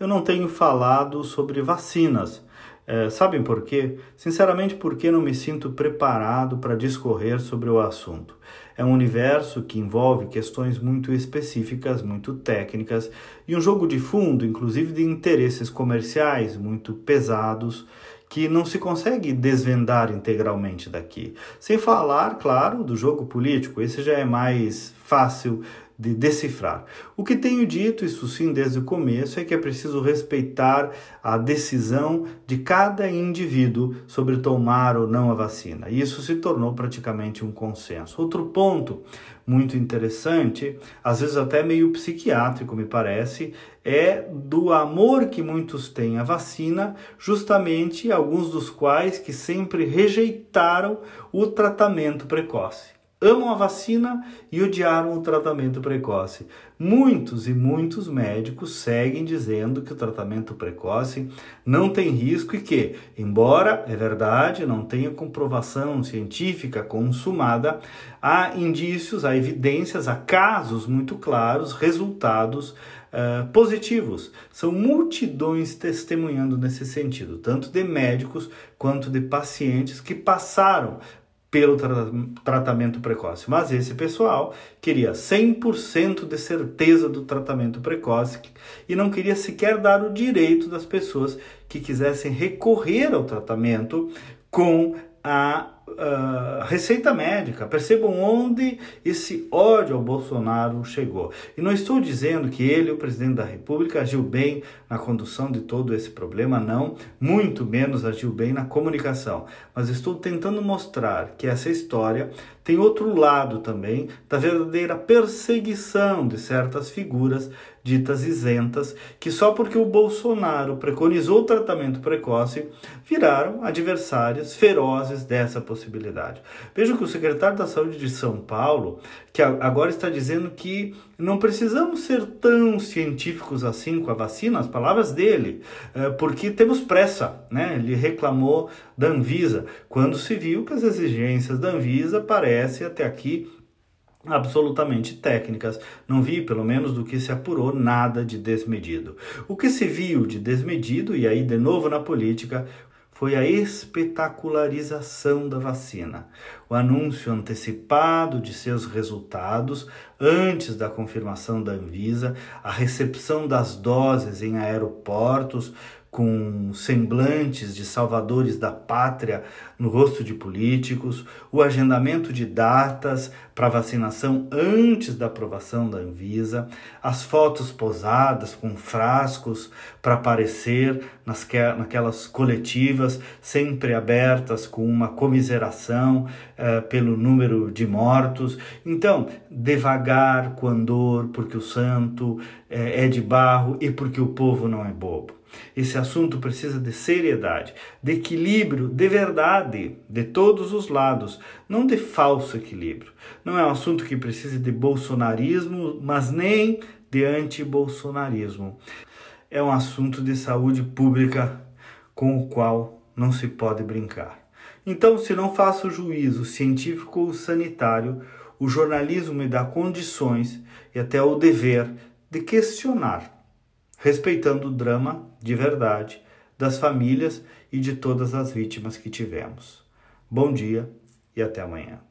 eu não tenho falado sobre vacinas. É, sabem por quê? Sinceramente, porque não me sinto preparado para discorrer sobre o assunto. É um universo que envolve questões muito específicas, muito técnicas e um jogo de fundo, inclusive de interesses comerciais muito pesados que não se consegue desvendar integralmente daqui. Sem falar, claro, do jogo político, esse já é mais fácil de decifrar. O que tenho dito, isso sim, desde o começo, é que é preciso respeitar a decisão de cada indivíduo sobre tomar ou não a vacina. Isso se tornou praticamente um consenso. Outro ponto muito interessante, às vezes até meio psiquiátrico, me parece, é do amor que muitos têm à vacina, justamente alguns dos quais que sempre rejeitaram o tratamento precoce amam a vacina e odiaram o tratamento precoce. Muitos e muitos médicos seguem dizendo que o tratamento precoce não tem risco e que, embora é verdade, não tenha comprovação científica consumada, há indícios, há evidências, há casos muito claros, resultados Uh, positivos. São multidões testemunhando nesse sentido, tanto de médicos quanto de pacientes que passaram pelo tra tratamento precoce. Mas esse pessoal queria 100% de certeza do tratamento precoce e não queria sequer dar o direito das pessoas que quisessem recorrer ao tratamento com a uh, receita médica. Percebam onde esse ódio ao Bolsonaro chegou. E não estou dizendo que ele, o presidente da República, agiu bem na condução de todo esse problema, não, muito menos agiu bem na comunicação. Mas estou tentando mostrar que essa história tem outro lado também da verdadeira perseguição de certas figuras ditas isentas, que só porque o Bolsonaro preconizou o tratamento precoce viraram adversários ferozes dessa possibilidade. Vejam que o secretário da Saúde de São Paulo, que agora está dizendo que não precisamos ser tão científicos assim com a vacina, as palavras dele, eh, porque temos pressa, né? Ele reclamou da Anvisa, quando se viu que as exigências da Anvisa parecem até aqui absolutamente técnicas. Não vi, pelo menos do que se apurou, nada de desmedido. O que se viu de desmedido, e aí de novo na política, foi a espetacularização da vacina, o anúncio antecipado de seus resultados antes da confirmação da Anvisa, a recepção das doses em aeroportos com semblantes de salvadores da pátria no rosto de políticos, o agendamento de datas para vacinação antes da aprovação da Anvisa, as fotos posadas com frascos para aparecer nas que, naquelas coletivas sempre abertas com uma comiseração eh, pelo número de mortos. Então, devagar com andor, porque o santo eh, é de barro e porque o povo não é bobo. Esse assunto precisa de seriedade, de equilíbrio, de verdade, de todos os lados, não de falso equilíbrio. Não é um assunto que precise de bolsonarismo, mas nem de anti-bolsonarismo. É um assunto de saúde pública com o qual não se pode brincar. Então, se não faço juízo científico ou sanitário, o jornalismo me dá condições e até o dever de questionar respeitando o drama de verdade das famílias e de todas as vítimas que tivemos. Bom dia e até amanhã.